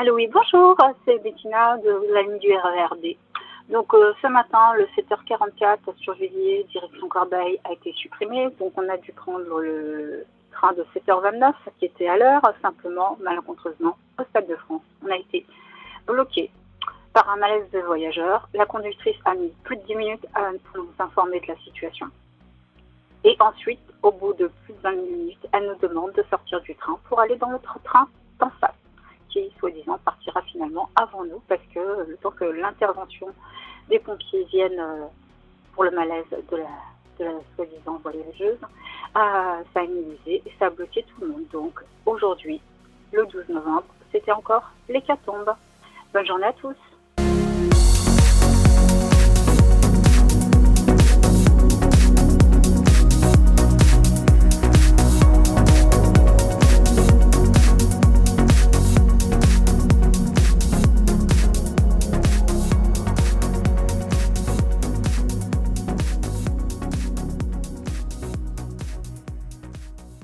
Allô, oui, bonjour, c'est Bettina de la ligne du RERD. Donc euh, ce matin, le 7h44 sur Juillet, direction Corbeil, a été supprimé. Donc on a dû prendre le train de 7h29 qui était à l'heure, simplement, malencontreusement, au Stade de France. On a été bloqué par un malaise de voyageurs. La conductrice a mis plus de 10 minutes à nous informer de la situation. Et ensuite, au bout de plus de 20 minutes, elle nous demande de sortir du train pour aller dans notre train qui soi-disant partira finalement avant nous, parce que le temps que l'intervention des pompiers viennent euh, pour le malaise de la, soi-disant voyageuse, ça a immunisé et ça a bloqué tout le monde. Donc aujourd'hui, le 12 novembre, c'était encore l'hécatombe. Bonne journée à tous.